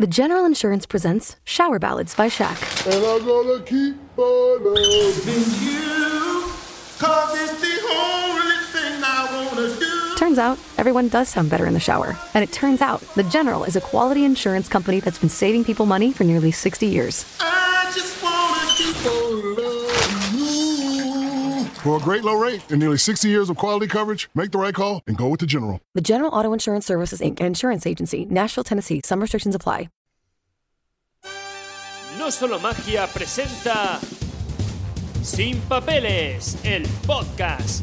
The General Insurance presents Shower Ballads by Shaq. And I'm gonna keep on loving you. Cause it's the only thing I wanna do. Turns out, everyone does sound better in the shower. And it turns out, The General is a quality insurance company that's been saving people money for nearly 60 years. I For a great low rate and nearly 60 years of quality coverage, make the right call and go with the General. The General Auto Insurance Services, Inc., Insurance Agency, Nashville, Tennessee. Some restrictions apply. No Solo Magia presenta Sin Papeles, el podcast.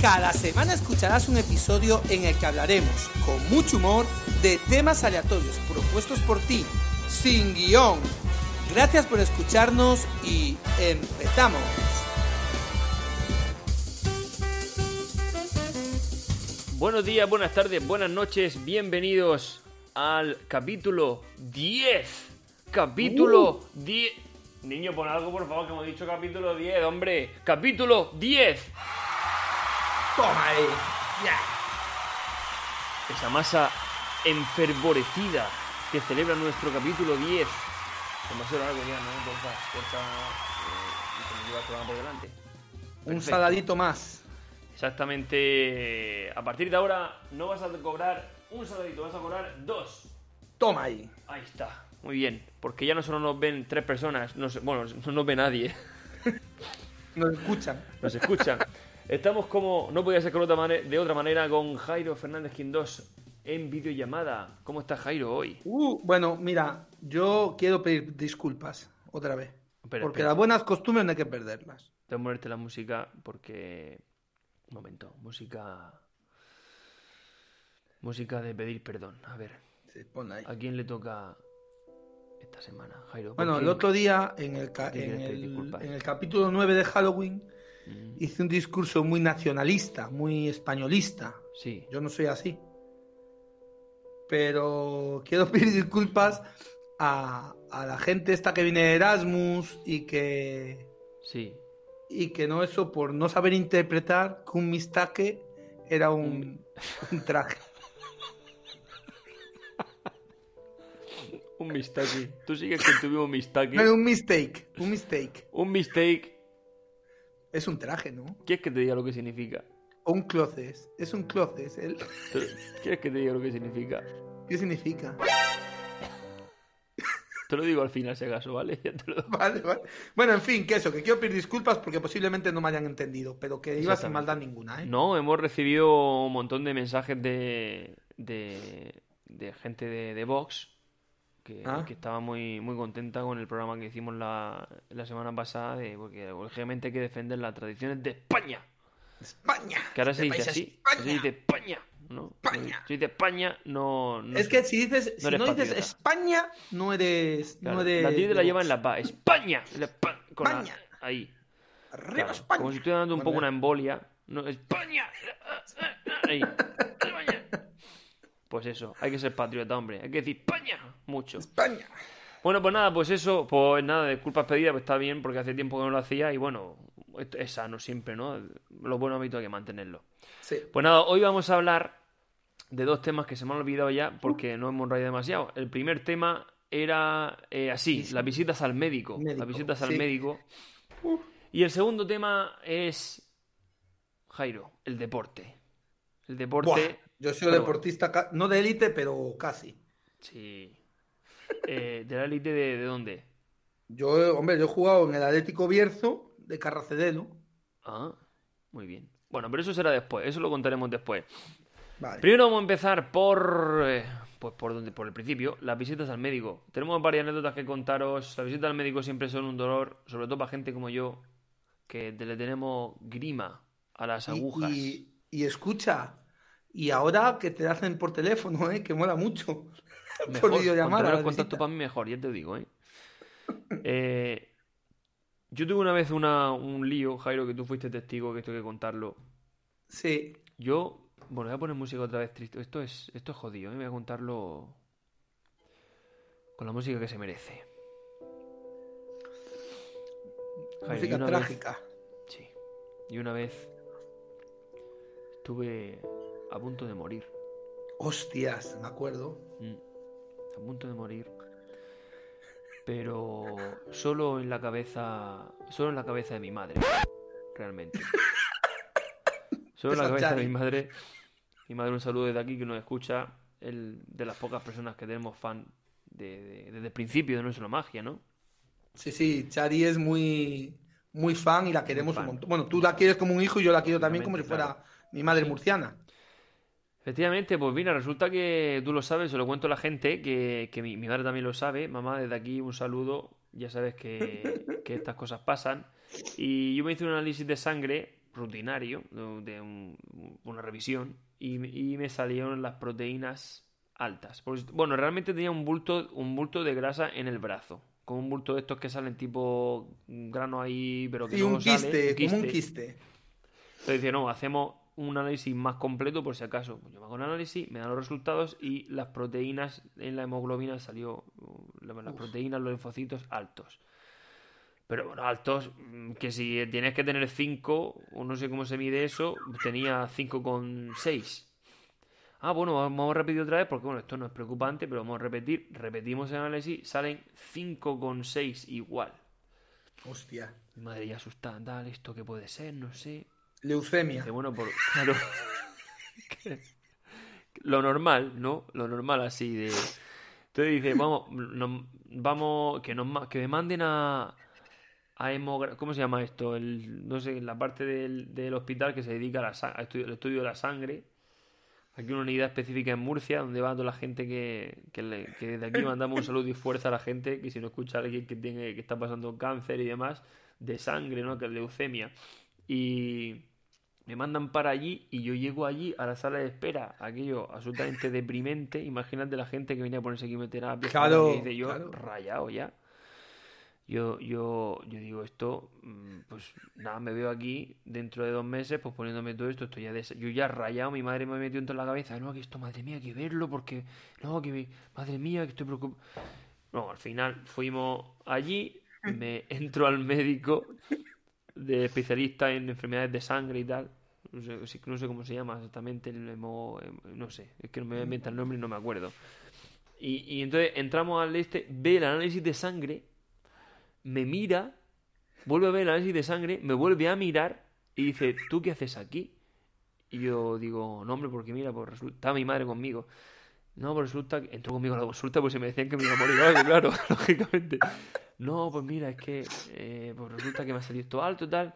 Cada semana escucharás un episodio en el que hablaremos, con mucho humor, de temas aleatorios propuestos por ti, sin guion. Gracias por escucharnos y empezamos. Buenos días, buenas tardes, buenas noches, bienvenidos al capítulo 10. Capítulo 10. Niño, pon algo por favor, que hemos dicho capítulo 10, hombre. Capítulo 10. Toma ahí. Ya. Esa masa enfervorecida que celebra nuestro capítulo 10. Demasiado largo ya, ¿no? Porfa, porfa, eh, y que nos lleva el programa por delante. Un Perfecto. saladito más. Exactamente. A partir de ahora no vas a cobrar un saladito, vas a cobrar dos. Toma ahí. Ahí está. Muy bien. Porque ya no solo nos ven tres personas, no sé- bueno, no nos ve nadie. Nos escuchan. Nos escuchan. Estamos como, no podía ser con otra mane- de otra manera, con Jairo Fernández Quindós en videollamada. ¿Cómo está Jairo hoy? Uh, bueno, mira, yo quiero pedir disculpas otra vez. Espera, porque espera. las buenas costumbres no hay que perderlas. Tengo que ponerte la música porque... Un momento, música... Música de pedir perdón. A ver, ahí. ¿a quién le toca esta semana, Jairo? ¿Por Bueno, el otro día, en el, en el capítulo 9 de Halloween, Mm, hice un discurso muy nacionalista, muy españolista. Sí. Yo no soy así. Pero quiero pedir disculpas a, a la gente esta que viene de Erasmus y que, Sí. Y que no eso por no saber interpretar que un mistake era un, un traje. Un mistake. Tú sigues con tu mismo mistake. No, un mistake, un mistake. Un mistake. Es un traje, ¿no? ¿Quieres que te diga lo que significa? O un cloces. Es un cloces. ¿el? ¿Quieres que te diga lo que significa? ¿Qué significa? Te lo digo al final, si acaso, ¿vale? Ya te lo- Vale, vale. Bueno, en fin, que eso, que quiero pedir disculpas porque posiblemente no me hayan entendido, pero que iba sin maldad ninguna, ¿eh? No, hemos recibido un montón de mensajes de, de, de gente de, de Vox que, Ah. que estaba muy, muy contenta con el programa que hicimos la, la semana pasada, de, porque lógicamente hay que defender las tradiciones de España. España. Que ahora se Este dice así, España. se dice España, ¿no? España. Se dice España, no... no Es que si dices, No si dices patriota. España, no eres, Claro, no eres la tilde de la lleva en la pa. España. pa- con la- España. ahí. Arriba Claro, España. Como si estuviera dando un poco una embolia. No, España. Ahí. España. Pues eso, hay que ser patriota, hombre. Hay que decir España. Mucho. España. Bueno, pues nada, pues eso, pues nada, disculpas pedidas, pues está bien, porque hace tiempo que no lo hacía y bueno, es sano siempre, ¿no? Los buenos hábitos hay que mantenerlo. Sí. Pues nada, hoy vamos a hablar de dos temas que se me han olvidado ya porque no hemos rayado demasiado. El primer tema era eh, así, las visitas al médico. Médico, Las visitas al sí. médico. Y el segundo tema es, Jairo, el deporte. El deporte... Buah, yo soy pero- deportista, no de élite, pero casi. Sí. Eh, ¿De la élite de, de dónde? Yo, hombre, yo he jugado en el Atlético Bierzo de Carracedelo. Ah, muy bien. Bueno, pero eso será después, eso lo contaremos después. Vale. Primero vamos a empezar por. eh, pues por donde, por el principio, las visitas al médico. Tenemos varias anécdotas que contaros. Las visitas al médico siempre son un dolor, sobre todo para gente como yo, que le tenemos grima a las Y- agujas. Y, y escucha, y ahora que te hacen por teléfono, ¿eh? que mola mucho. Mejor, por videollamada. contacto para mí mejor, ya te digo, ¿eh? Eh, yo tuve una vez una, un lío, Jairo, que tú fuiste testigo, que esto hay que contarlo. Sí. Yo, bueno, voy a poner música otra vez triste. Esto es, esto es jodido, ¿eh? Voy a contarlo con la música que se merece. Música vez- trágica. sí. Y una vez estuve a punto de morir. Hostias, me acuerdo. Mm. A punto de morir. pero solo en la cabeza, solo en la cabeza de mi madre, realmente. Solo en la cabeza de mi madre. Mi madre un saludo desde aquí que nos escucha, el, de las pocas personas que tenemos fan de- de- desde el principio de nuestra magia, ¿no? Sí, sí, Chari es muy, muy fan y la queremos un montón. Bueno, tú la quieres como un hijo y yo la quiero también como si fuera mi madre murciana. Efectivamente, pues mira, resulta que tú lo sabes, se lo cuento a la gente, que, que mi, mi madre también lo sabe. Mamá, desde aquí un saludo, ya sabes que, que estas cosas pasan. Y yo me hice un análisis de sangre rutinario, de, un- una revisión, y, me- y me salieron las proteínas altas. Pues, bueno, realmente tenía un bulto, un bulto de grasa en el brazo, como un bulto de estos que salen tipo grano ahí, pero que Sí, no un sale, quiste, como un quiste. entonces dice, no, hacemos un análisis más completo por si acaso. Pues yo me hago un análisis, me dan los resultados y las proteínas en la hemoglobina salió, la- las proteínas, los linfocitos altos. Pero bueno, altos, mm, que si tienes que tener 5, o no sé cómo se mide eso, tenía 5,6. Ah, bueno, vamos a repetir otra vez porque bueno, esto no es preocupante, pero vamos a repetir. Repetimos el análisis, salen 5,6 igual. Hostia. Mi madre ya asustada, tal, esto qué puede ser, no sé. Leucemia. Dice, bueno, por, claro. que- lo normal, ¿no? Lo normal así de. Entonces dice, vamos, nos- vamos, que nos que me manden a a hemogra- ¿cómo se llama esto? El, no sé, la parte del, del hospital que se dedica al estudio, estudio de la sangre. Aquí una unidad específica en Murcia, donde va toda la gente que, que, le- que desde aquí mandamos un saludo y fuerza a la gente, que si no escucha a alguien que tiene, que está pasando cáncer y demás, de sangre, ¿no? Que es leucemia. Y me mandan para allí y yo llego allí a la sala de espera, aquello absolutamente deprimente. Imagínate la gente que venía a ponerse quimioterapia, Claro, que dice yo claro. rayado ya. Yo, yo, yo digo esto, mm, pues nada, me veo aquí dentro de dos meses, pues poniéndome todo esto, esto ya de, yo ya rayado, mi madre me metió en la cabeza, no, que esto, madre mía, hay que verlo, porque, no, que mi- madre mía, que estoy preocupado. No, al final fuimos allí, me entro al médico de especialista en enfermedades de sangre y tal. No sé, no sé cómo se llama exactamente el hemo- em- no sé, es que no me inventa el nombre y no me acuerdo. Y, y entonces entramos al este, ve el análisis de sangre, me mira, vuelve a ver el análisis de sangre, me vuelve a mirar y dice, ¿tú qué haces aquí? Y yo digo, no hombre, porque mira, pues resulta, mi madre conmigo. No, pues resulta que entró conmigo a la consulta, pues se me decían que me iba a morir algo, claro, lógicamente. No, pues mira, es que eh, pues resulta que me ha salido esto alto y tal.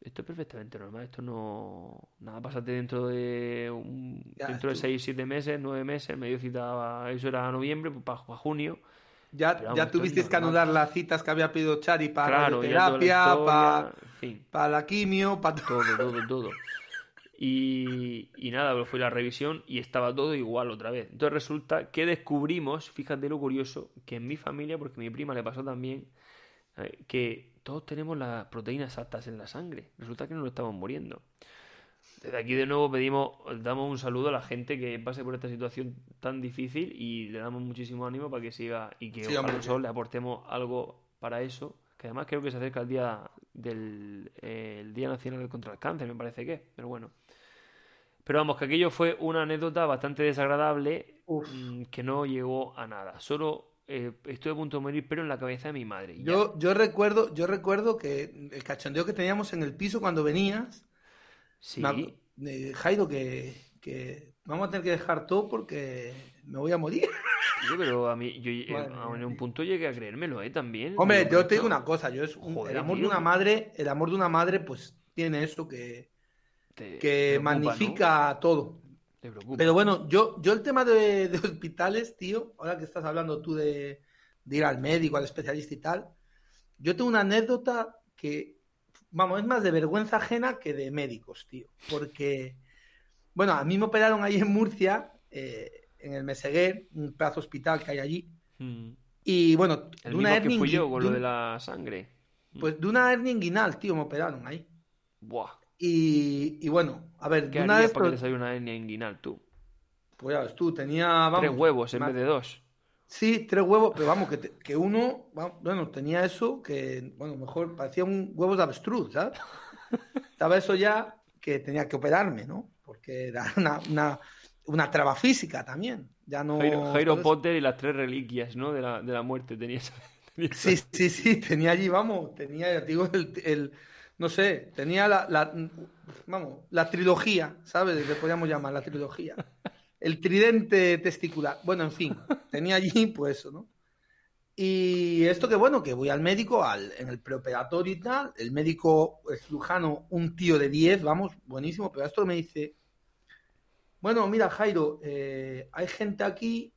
Esto es perfectamente normal, esto no... Nada, pásate dentro de un... Dentro de tú- 6, 7 meses, 9 meses, medio cita, eso era noviembre, pues para, junio. Ya, ya tuvisteis que anular las citas que había pedido Chari para Claro, la historia, para, para la quimio, para todo. Todo, todo, todo. Y, y nada, pues fue la revisión y estaba todo igual otra vez. Entonces resulta que descubrimos, fíjate lo curioso, que en mi familia, porque a mi prima le pasó también, eh, que todos tenemos las proteínas altas en la sangre. Resulta que no nos estamos muriendo. Desde aquí de nuevo pedimos, damos un saludo a la gente que pase por esta situación tan difícil y le damos muchísimo ánimo para que siga y que Sí, hombre, nosotros le aportemos algo para eso. Que además creo que se acerca el día del eh, el Día Nacional contra el Cáncer, me parece que, pero bueno. Pero vamos, que aquello fue una anécdota bastante desagradable Uf. mm, que no llegó a nada. Solo eh, estuve a punto de morir, pero en la cabeza de mi madre. ya. Yo, yo recuerdo, yo recuerdo que el cachondeo que teníamos en el piso cuando venías, Sí, me Jairo, que, que vamos a tener que dejar todo porque me voy a morir. Yo, pero a mí, yo eh, en un punto llegué a creérmelo, ¿eh? También. Hombre, yo te digo una cosa, yo es un- Joder, el amor de una madre, el amor de una madre, pues tiene eso que, te que preocupa, ¿no? magnifica todo. Te. Pero bueno, yo, yo el tema de, de hospitales, tío, ahora que estás hablando tú de, de ir al médico, al especialista y tal, yo tengo una anécdota que, vamos, es más de vergüenza ajena que de médicos, tío. Porque, bueno, a mí me operaron ahí en Murcia, eh, en el Meseguer, un pedazo hospital que hay allí. Mm. Y bueno, El de una mismo que fui yo con lo de la sangre. pues de una hernia inguinal, tío, me operaron ahí. Buah. Y, y bueno, a ver, ¿Qué de una vez, para que pero- te saliera una hernia inguinal tú? pues ya ves tú, tenía, vamos, Tres huevos en más- vez de dos. Sí, tres huevos, pero vamos, que, te- que uno, bueno, tenía eso, que, bueno, mejor parecía un huevos de avestruz, ¿sabes? Estaba eso ya que tenía que operarme, ¿no? Porque era una, una- una traba física también. Ya no. Jairo, Jairo. Potter y las tres reliquias, ¿no? De la, de la muerte tenías. tenías- Sí, sí, sí, tenía allí, vamos, tenía, digo, el, el- no sé, tenía la, la- vamos, la trilogía, ¿sabes? Le podríamos llamar la trilogía. El tridente testicular. Bueno, en fin, tenía allí, pues eso, ¿no? Y esto que bueno, que voy al médico, al, en el preoperatorio y tal, el médico el cirujano, un tío de 10, vamos, buenísimo, pero esto me dice, bueno, mira, Jairo, eh, hay gente aquí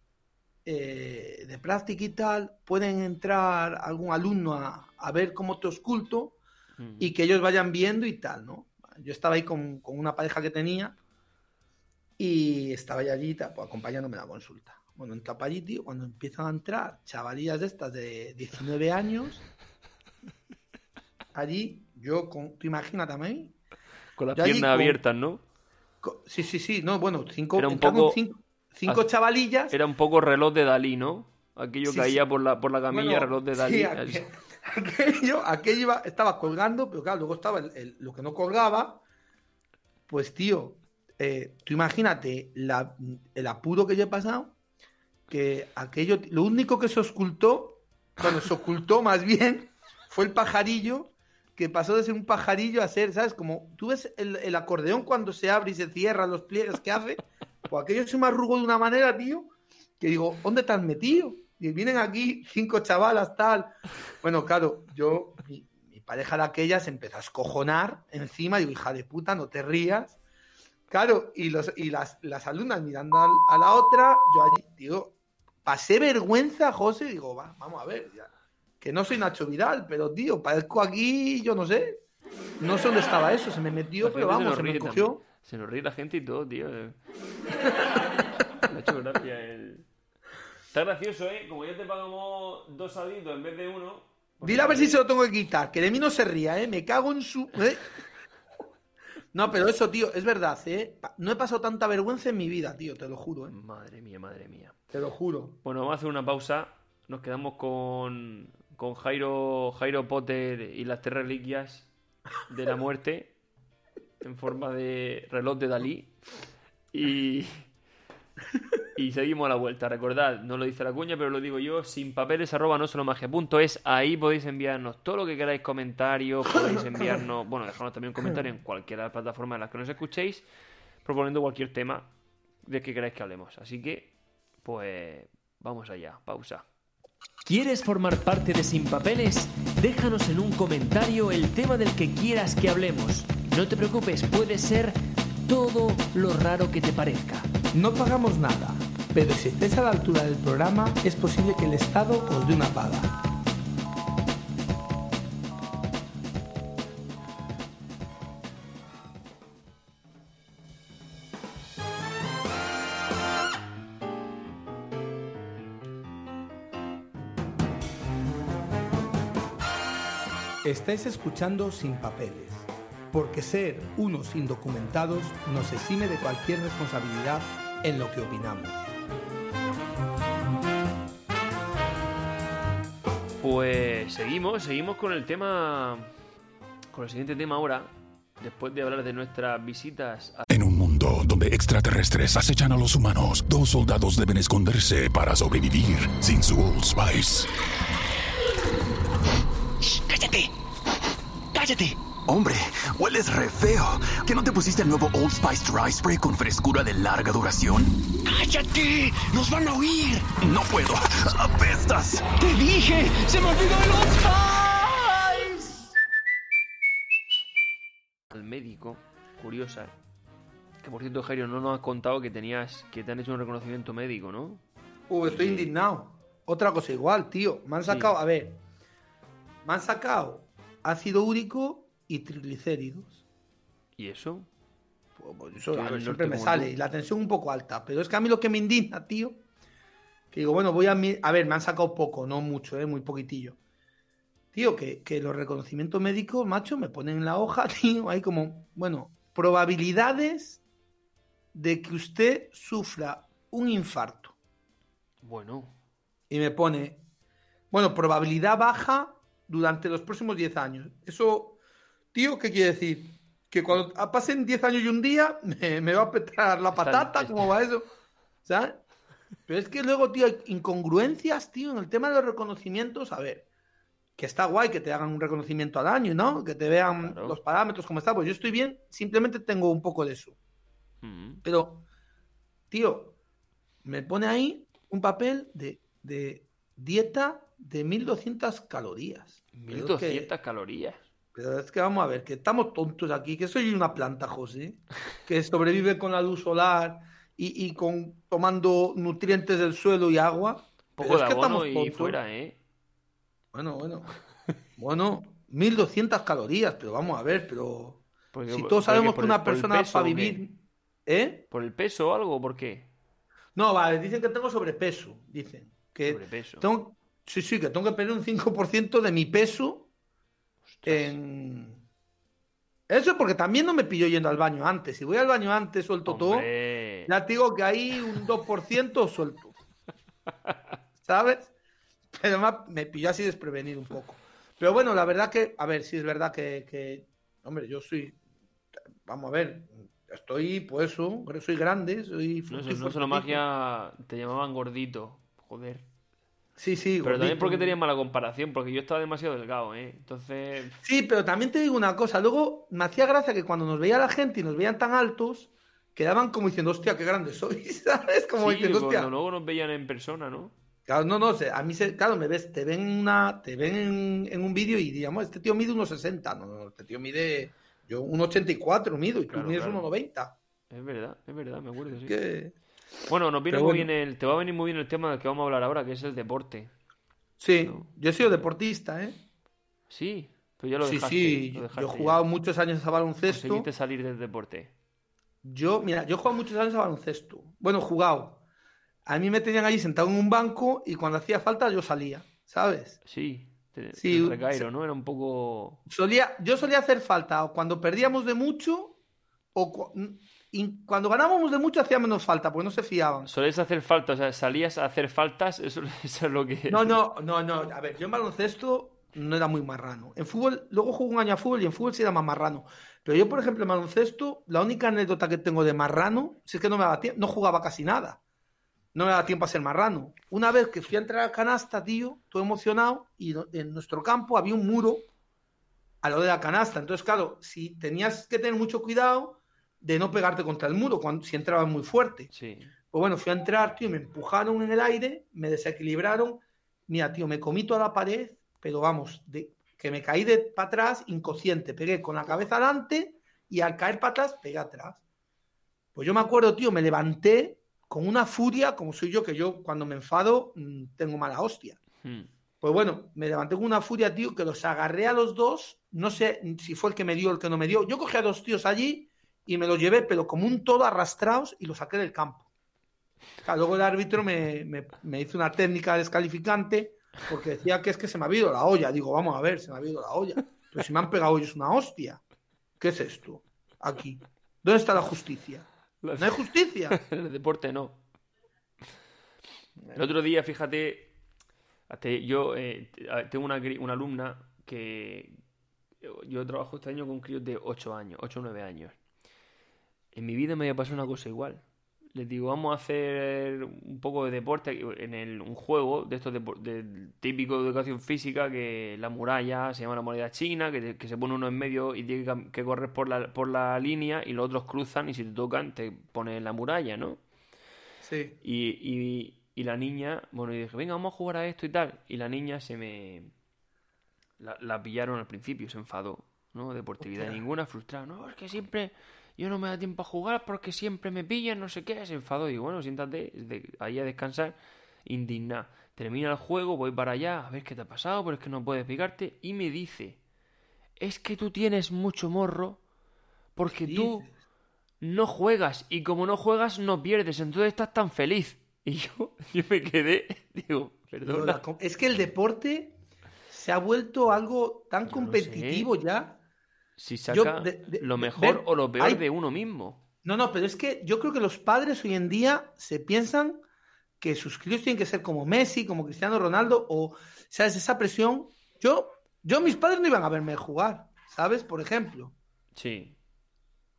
eh, de práctica y tal, pueden entrar algún alumno a, a ver cómo te osculto Mm. y que ellos vayan viendo y tal, ¿no? Yo estaba ahí con, con una pareja que tenía y estaba ya allí pues, acompañándome a la consulta. Bueno, entra para allí, tío, cuando empiezan a entrar chavalillas de estas de 19 años, allí, yo, con, tú imagínate a mí, Con las Yo piernas con- abiertas, ¿no? sí, sí, sí, no, bueno, cinco, Era un poco- cinco, cinco chavalillas. Era un poco reloj de Dalí, ¿no? Aquello Sí, caía sí. por la, por la camilla, Bueno, reloj de sí, Dalí. aqu- aquello, aquello iba- estaba colgando, pero claro, luego estaba el- el- lo que no colgaba. Pues tío, eh, tú imagínate la- el apuro que yo he pasado, que aquello, lo único que se ocultó, bueno, se ocultó más bien, fue el pajarillo, que pasó de ser un pajarillo a ser, ¿sabes? Como tú ves el, acordeón cuando se abre y se cierra, los pliegues que hace, pues aquello se me arrugó de una manera, tío, que digo, ¿dónde has metido? Y vienen aquí cinco chavalas, tal. Bueno, claro, yo, mi, mi pareja de aquella se empezó a escojonar encima, digo, hija de puta, no te rías. Claro, y, los, y las, las alumnas mirando a, la otra, yo allí, digo, pasé vergüenza, José, digo, va, vamos a ver, ya, que no soy Nacho Vidal, pero tío, parezco aquí, yo no sé, no sé dónde estaba eso, se me metió, La pero vamos, se me cogió. también. Se nos ríe la gente y todo, tío. eh. Me ha hecho gracia el... Está gracioso, ¿eh? Como ya te pagamos dos salditos en vez de uno... pues Dile a ver si se lo tengo que quitar, que de mí no se ría, ¿eh? Me cago en su... ¿eh? No, pero eso, tío, es verdad, ¿eh? No he pasado tanta vergüenza en mi vida, tío, te lo juro, ¿eh? Madre mía, madre mía. Te lo juro. Bueno, vamos a hacer una pausa. Nos quedamos con, con Jairo, Jairo Potter y las tres reliquias de la muerte en forma de reloj de Dalí. Y, y seguimos a la vuelta. Recordad, no lo dice la cuña, pero lo digo yo, sin papeles arroba no solo magia punto es. Ahí podéis enviarnos todo lo que queráis, comentarios, podéis enviarnos, bueno, dejarnos también un comentario en cualquiera de las plataformas en las que nos escuchéis, proponiendo cualquier tema de que queráis que hablemos. Así que, pues, vamos allá, pausa. ¿Quieres formar parte de Sin Papeles? Déjanos en un comentario el tema del que quieras que hablemos. No te preocupes, puede ser todo lo raro que te parezca. No pagamos nada, pero si estés a la altura del programa, es posible que el Estado os dé una paga. Estáis escuchando Sin Papeles, porque ser unos indocumentados nos exime de cualquier responsabilidad en lo que opinamos. Pues seguimos, seguimos con el tema, con el siguiente tema ahora, después de hablar de nuestras visitas a... En un mundo donde extraterrestres acechan a los humanos, dos soldados deben esconderse para sobrevivir sin su Old Spice. ¡Cállate! ¡Cállate! Hombre, hueles re feo. ¿Que no te pusiste el nuevo Old Spice Dry Spray con frescura de larga duración? ¡Cállate! ¡Nos van a oír! No puedo. ¡Apestas! ¡Te dije! ¡Se me olvidó el Old Spice! al médico, curiosa, que por cierto, Jairo, no nos has contado que tenías, que te han hecho un reconocimiento médico, ¿no? Uh, estoy indignado. Otra cosa igual, tío. Me han sacado, a ver, me han sacado ácido úrico y triglicéridos. ¿Y eso? Pues, pues, eso, a ver, siempre me sale. Y la tensión un poco alta. Pero es que a mí lo que me indigna, tío, que digo, bueno, voy a... A ver, me han sacado poco, no mucho, eh, muy poquitillo. Tío, que, que los reconocimientos médicos, macho, me ponen en la hoja, tío, hay como, bueno, probabilidades de que usted sufra un infarto. Bueno, y me pone, bueno, probabilidad baja durante los próximos 10 años. Eso, tío, ¿qué quiere decir? que cuando pasen 10 años y un día me, me va a petar la patata, ¿cómo va eso? ¿Sabes? Pero es que luego, tío, hay incongruencias, tío, en el tema de los reconocimientos. A ver, que está guay que te hagan un reconocimiento al año, ¿no? Que te vean Claro. los parámetros, cómo está. Pues yo estoy bien, simplemente tengo un poco de eso. Mm. Pero, tío, me pone ahí un papel de, de dieta de 1200 calorías. Pero es que- 1200 calorías. Pero es que vamos a ver, que estamos tontos aquí, que soy una planta, José, que sobrevive con la luz solar y, y con tomando nutrientes del suelo y agua. Poco es que estamos y tontos. fuera, ¿eh? Bueno, bueno. Bueno, 1200 calorías, pero vamos a ver, pero Porque- si todos sabemos que una el persona peso, para vivir, ¿eh? ¿Por el peso o algo? ¿Por qué? No, vale, dicen que tengo sobrepeso, dicen. Que Sobrepeso. tengo, sí, sí, que tengo que perder un 5% de mi peso en... Eso porque también no me pilló yendo al baño antes. Si voy al baño antes, suelto todo. Ya te digo que ahí un 2% suelto. ¿Sabes? Pero me, pilló así desprevenido un poco. Pero bueno, la verdad que, a ver, sí es verdad que, que, hombre, yo soy, vamos a ver, estoy, pues eso, soy grande, soy No, eso, no solo magia, te llamaban gordito. Joder. Sí, sí, Pero también porque tenías mala comparación, porque yo estaba demasiado delgado, ¿eh? Entonces, Sí, pero también te digo una cosa. Luego me hacía gracia que cuando nos veía la gente y nos veían tan altos, quedaban como diciendo, hostia, qué grande soy, ¿sabes? Como sí, diciendo, hostia. cuando luego nos veían en persona, ¿no? Claro, no, no, a mí, se, claro, me ves, te ven, una, te ven en, en un vídeo y digamos, este tío mide unos 60, no, no, este tío mide, yo un 84 mido y tú Claro, mides claro. unos 90. Es verdad, es verdad, me acuerdo, sí. Que... Bueno, nos viene muy bien el, te va a venir muy bien el tema del que vamos a hablar ahora, que es el deporte. Sí, No. yo he sido deportista, ¿eh? Sí, pero ya lo sí, dejaste. sí, lo yo dejaste he ya. jugado muchos años a baloncesto. Conseguiste salir del deporte. Yo, mira, yo he jugado muchos años a baloncesto. Bueno, he jugado. A mí me tenían allí sentado en un banco y cuando hacía falta yo salía, ¿sabes? Sí, te, Sí, el recairo, sí. ¿no? Era un poco... Solía, yo solía hacer falta o cuando perdíamos de mucho o cu- y cuando ganábamos de mucho hacía menos falta, porque no se fiaban. Solías hacer falta, o sea, salías a hacer faltas, eso, eso es lo que... No, no, no, no. A ver, yo en baloncesto no era muy marrano. En fútbol, luego jugué un año a fútbol y en fútbol sí era más marrano. Pero yo, por ejemplo, en baloncesto, la única anécdota que tengo de marrano si es que no me daba tiempo, no jugaba casi nada. No me daba tiempo a ser marrano. Una vez que fui a entrar a canasta, tío, todo emocionado, y en nuestro campo había un muro a lo de la canasta. Entonces, claro, si tenías que tener mucho cuidado de no pegarte contra el muro cuando, si entrabas muy fuerte. Sí. Pues bueno, fui a entrar, tío, y me empujaron en el aire, me desequilibraron. Mira, tío, me comí toda la pared, pero vamos, de, que me caí de para atrás, inconsciente. Pegué con la cabeza adelante y al caer para atrás, pegué atrás. Pues yo me acuerdo, tío, me levanté con una furia, como soy yo, que yo cuando me enfado mm, tengo mala hostia. Hmm. Pues bueno, me levanté con una furia, tío, que los agarré a los dos. No sé si fue el que me dio o el que no me dio. Yo cogí a dos tíos allí y me los llevé, pero como un todo arrastrados y los saqué del campo. Claro, luego el árbitro me, me- me hizo una técnica descalificante porque decía que es que se me ha ido la olla. Digo, vamos a ver, se me ha ido la olla. Pero si me han pegado ellos una hostia. ¿Qué es esto? Aquí. ¿Dónde está la justicia? ¿No hay justicia? En el deporte no. El otro día, fíjate, yo eh, tengo una, una alumna que yo trabajo este año con críos de 8 años, 8 o 9 años. En mi vida me había pasado una cosa igual. Les digo, vamos a hacer un poco de deporte en el, un juego de estos depor- de, típico de educación física que la muralla se llama la muralla china, que, se pone uno en medio y tiene que, que correr por la, por la línea y los otros cruzan y si te tocan te ponen en la muralla, ¿no? Sí. Y, y- y la niña, bueno, y dije, venga, vamos a jugar a esto y tal. Y la niña se me... La, la pillaron al principio, se enfadó, ¿no? Deportividad Hostia. ninguna, frustrada. No, es que siempre yo no me da tiempo a jugar porque siempre me pillan, no sé qué. Se enfadó y bueno, siéntate de- ahí a descansar, indignada. Termina el juego, voy para allá, a ver qué te ha pasado, pero es que no puedes picarte. Y me dice, es que tú tienes mucho morro porque ¿Qué tú no juegas y como no juegas no pierdes, entonces estás tan feliz. Y yo, yo me quedé, digo, perdona. la es que el deporte se ha vuelto algo tan competitivo ya. Si yo saca de- de- lo mejor ver, o lo peor hay- de uno mismo. No, no, pero es que yo creo que los padres hoy en día se piensan que sus críos tienen que ser como Messi, como Cristiano Ronaldo, o, ¿sabes? Esa presión. Yo, yo, mis padres no iban a verme jugar, ¿sabes? Por ejemplo. Sí.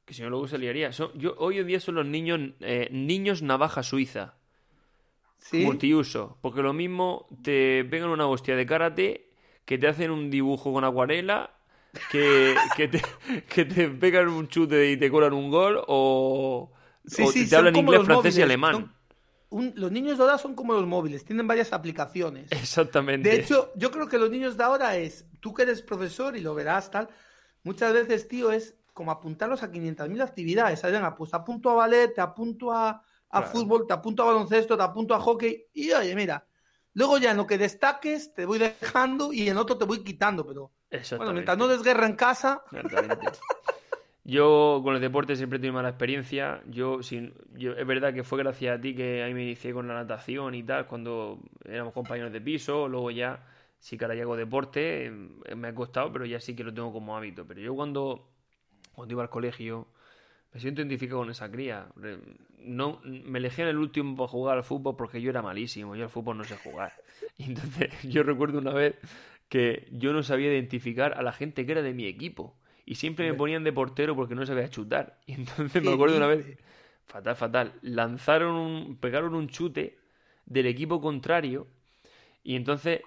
Que si no, luego se liaría. Son- yo, hoy en día son los niños eh, niños navaja suiza. ¿Sí? Multiuso. Porque lo mismo te pegan una hostia de karate, que te hacen un dibujo con acuarela, que, que, te, que te pegan un chute y te colan un gol, o, Sí, o sí, te hablan inglés, francés y móviles, alemán. son- un- los niños de ahora son como los móviles, tienen varias aplicaciones. Exactamente. De hecho, yo creo que los niños de ahora es, tú que eres profesor y lo verás tal, muchas veces, tío, es como apuntarlos a 500.000 actividades. Venga, pues te apunto a ballet, te apunto a, a Claro. fútbol, te apunto a baloncesto, te apunto a hockey. Y oye, mira, luego ya en lo que destaques te voy dejando y en otro te voy quitando, pero bueno, mientras no des guerra en casa. Yo con el deporte siempre he tenido mala experiencia. Yo, sin, yo, es verdad que fue gracias a ti que ahí me inicié con la natación y tal, cuando éramos compañeros de piso. Luego ya sí que ahora ya hago deporte, eh, me ha costado, pero ya sí que lo tengo como hábito. Pero yo cuando, cuando iba al colegio me siento identificado con esa cría. No, me elegí en el último para jugar al fútbol porque yo era malísimo. Yo al fútbol no sé jugar. Y entonces yo recuerdo una vez que yo no sabía identificar a la gente que era de mi equipo. Y siempre me ponían de portero porque no sabía chutar. Y entonces me ¿Qué acuerdo una vez, fatal, fatal, lanzaron un, pegaron un chute del equipo contrario y entonces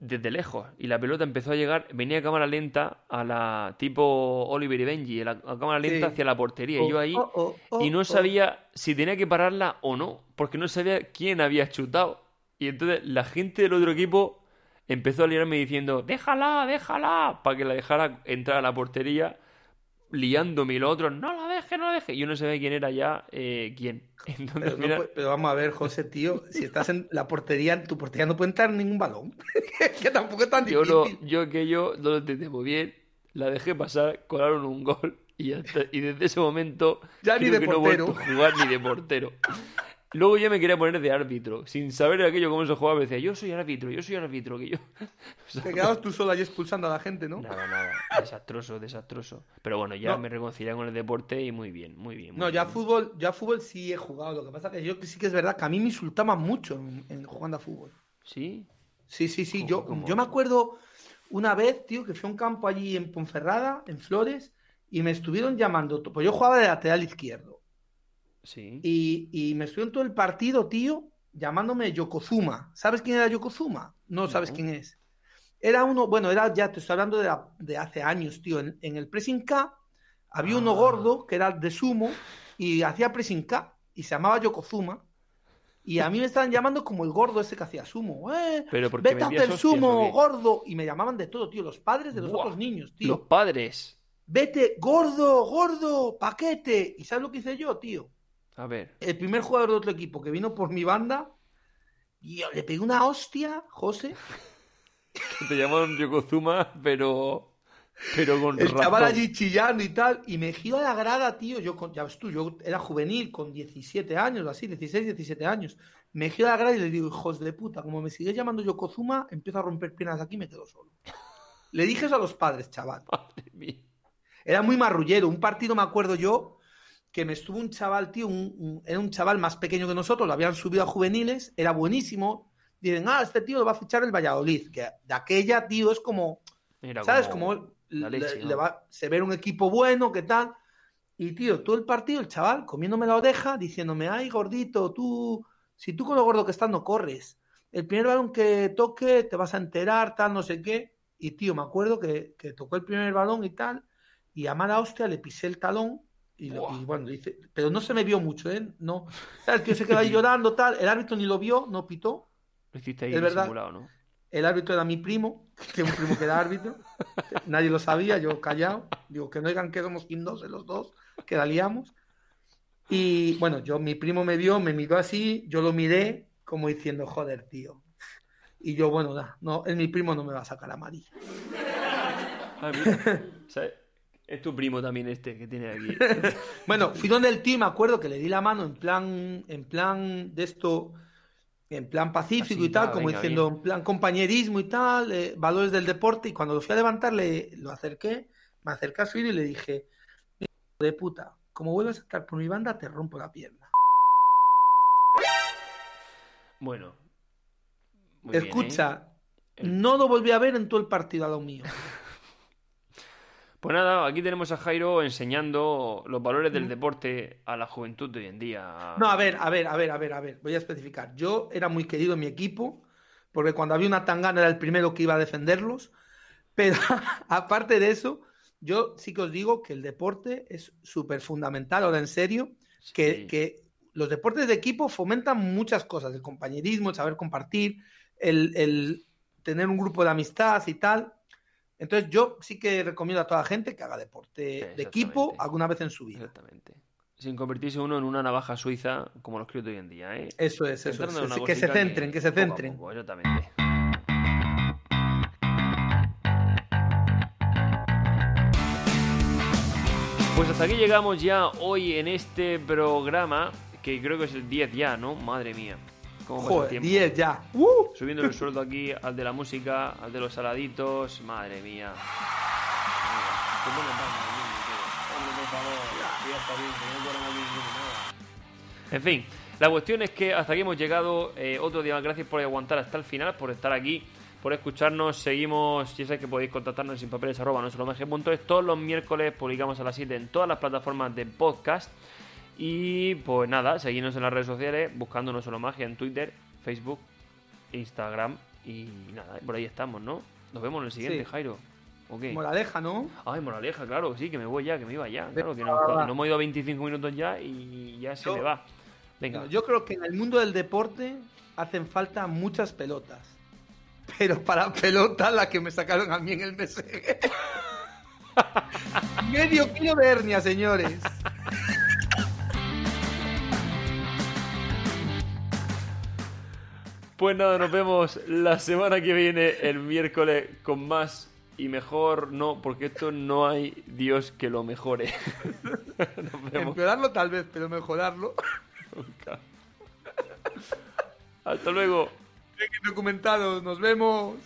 desde lejos y la pelota empezó a llegar, venía a cámara lenta a la tipo Oliver y Benji, a, la, a cámara lenta Sí. hacia la portería. y yo Oh, ahí oh, oh, oh, y no oh. sabía si tenía que pararla o no, porque no sabía quién había chutado. Y entonces la gente del otro equipo empezó a liarme diciendo, déjala, déjala, para que la dejara entrar a la portería, liándome y los otros, no la deje, no la deje. Yo no sabía quién era ya eh, quién. Entonces, Pero, mira, pero vamos a ver, José, tío, si estás en la portería, en tu portería no puede entrar ningún balón. que tampoco es tan yo, difícil. no, yo que yo no lo entendí muy bien, la dejé pasar, colaron un gol y, desde ese momento Ya ni de que no he portero. vuelto a jugar ni de portero. Luego ya me quería poner de árbitro, sin saber aquello cómo se jugaba, me decía, yo soy árbitro, yo soy árbitro, que yo... O sea, Te quedabas tú solo ahí expulsando a la gente, ¿no? Nada, nada, desastroso, desastroso. Pero bueno, ya No. me reconcilié con el deporte y muy bien, muy bien. muy No, ya fútbol, ya fútbol sí he jugado. Lo que pasa que yo sí que es verdad que a mí me insultaban mucho en, en jugando a fútbol. ¿Sí? Sí, sí, sí. ¿Cómo- Yo, yo me acuerdo una vez, tío, que fui a un campo allí en Ponferrada, en Flores, y me estuvieron llamando. Pues yo jugaba de lateral izquierdo. Sí. Y, y me estuvieron todo el partido, tío, llamándome Yokozuma. ¿Sabes quién era Yokozuma? No sabes No. quién es. Era uno, bueno, era ya te estoy hablando de, la- de hace años, tío. En, en el pressing K había uno Ah. gordo que era de sumo y hacía pressing K y se llamaba Yokozuma. Y a mí me estaban llamando como el gordo ese que hacía sumo. ¡Eh! Pero porque Vete a hacer hostias, ¿o sumo, gordo. Y me llamaban de todo, tío. Los padres de los Buah. otros niños, tío. Los padres. Vete, gordo, gordo, paquete. ¿Y sabes lo que hice yo, tío? A ver. el primer jugador de otro equipo que vino por mi banda, y yo le pegué una hostia, José. Te llamaron Yokozuma, pero. Pero con El chaval allí chillando y tal, y me giro a la grada, tío. Yo, con- ya ves tú, yo era juvenil, con 17 años, así, 16, 17 años. Me giro a la grada y le digo, hijos de puta, como me sigues llamando Yokozuma, empiezo a romper piernas aquí y me quedo solo. Le dije eso a los padres, chaval. Madre mía. Era muy marrullero. Un partido, me acuerdo yo, que me estuvo un chaval, tío, un- un- era un chaval más pequeño que nosotros, lo habían subido a juveniles, era buenísimo. Dicen, ah, este tío lo va a fichar el Valladolid, que de aquella, tío, es como, Era ¿sabes? como Como la le- leche, le ¿no? va- se ve un equipo bueno, ¿qué tal? Y, tío, todo el partido, el chaval, comiéndome la oreja, diciéndome, ay, gordito, tú, si tú con lo gordo que estás no corres, el primer balón que toque te vas a enterar, tal, no sé qué. Y, tío, me acuerdo que, que tocó el primer balón y tal, y a mala hostia le pisé el talón. Y, lo- y bueno, dice, pero no se me vio mucho, ¿eh? No. El tío se quedó ahí llorando, tal. El árbitro ni lo vio, no pitó. Lo hiciste ahí es verdad. ¿no? El árbitro era mi primo, que tengo un primo que era árbitro. Nadie lo sabía, yo callado. Digo, que no digan que somos quindose los dos, que la liamos. Y bueno, yo, mi primo me vio, me miró así, yo lo miré como diciendo, joder, tío. Y yo, bueno, nah, no, es mi primo, no me va a sacar amarilla. Ah, mira. Es tu primo también este que tiene aquí. Bueno, fui donde el tío y me acuerdo que le di la mano en plan, en plan de esto, en plan pacífico Así, y tal, como venga, diciendo, bien. en plan compañerismo y tal, eh, valores del deporte. Y cuando lo fui a levantar, le, lo acerqué, me acerqué a su y le dije, "Hijo de puta, como vuelvas a estar por mi banda, te rompo la pierna. Bueno. Muy bien, ¿eh? Escucha, El- no lo volví a ver en todo el partido a lo mío. Pues nada, aquí tenemos a Jairo enseñando los valores del deporte a la juventud de hoy en día. No, a ver, a ver, a ver, a ver, a ver. Voy a especificar. Yo era muy querido en mi equipo, porque cuando había una tangana era el primero que iba a defenderlos. Pero aparte de eso, yo sí que os digo que el deporte es súper fundamental, ahora en serio, que los deportes de equipo fomentan muchas cosas, el compañerismo, el saber compartir, el, el tener un grupo de amistad y tal. Entonces yo sí que recomiendo a toda la gente que haga deporte de equipo alguna vez en su vida. Exactamente. Sin convertirse uno en una navaja suiza como los creo hoy en día, ¿eh? Eso es, eso es. Que se centren, que se poco centren. poco, exactamente. Pues hasta aquí llegamos ya hoy en este programa, que creo que es el 10 ya, ¿no? Madre mía. ¿Cómo pasa el Joder, tiempo? 10 ya. ¡Uh! Subiendo el sueldo aquí al de la música, al de los saladitos. Madre mía. Qué bueno. Hombre, por favor, ya está bien, que no nada. En fin, la cuestión es que hasta aquí hemos llegado. Eh, otro día más, gracias por aguantar hasta el final, por estar aquí, por escucharnos. Seguimos, ya sabéis que podéis contactarnos en sinpapeles arroba nuestro Todos los miércoles publicamos a las 7 en todas las plataformas de podcast. Y pues nada, seguidnos en las redes sociales, buscando No Solo Magia en Twitter, Facebook, Instagram y nada, por ahí estamos, ¿no? Nos vemos en el siguiente, Sí. Jairo. ¿Ok? Moraleja, ¿no? Ay, moraleja, claro, sí, que me voy ya, que me iba ya. Claro, que no, no hemos ido a 25 minutos ya y ya se Yo- me va. Venga, Yo creo que en el mundo del deporte hacen falta muchas pelotas. Pero para pelotas la que me sacaron a mí en el MSG. Medio kilo de hernia, señores. Pues nada, nos vemos la semana que viene, el miércoles, con más y mejor. No, porque esto no hay Dios que lo mejore. nos vemos. Empeorarlo tal vez, pero mejorarlo. nunca. Hasta luego. Documentados, nos vemos.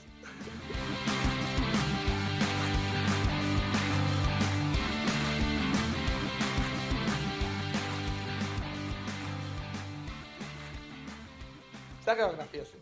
Ha quedado gracioso.